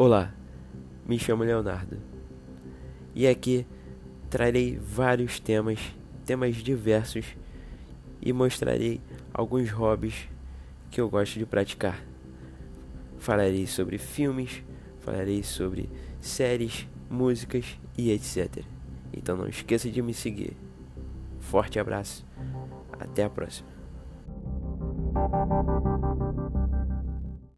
Olá, me chamo Leonardo e aqui trarei vários temas, temas diversos e mostrarei alguns hobbies que eu gosto de praticar. Falarei sobre filmes, falarei sobre séries, músicas e etc. Então não esqueça de me seguir. Forte abraço, até a próxima.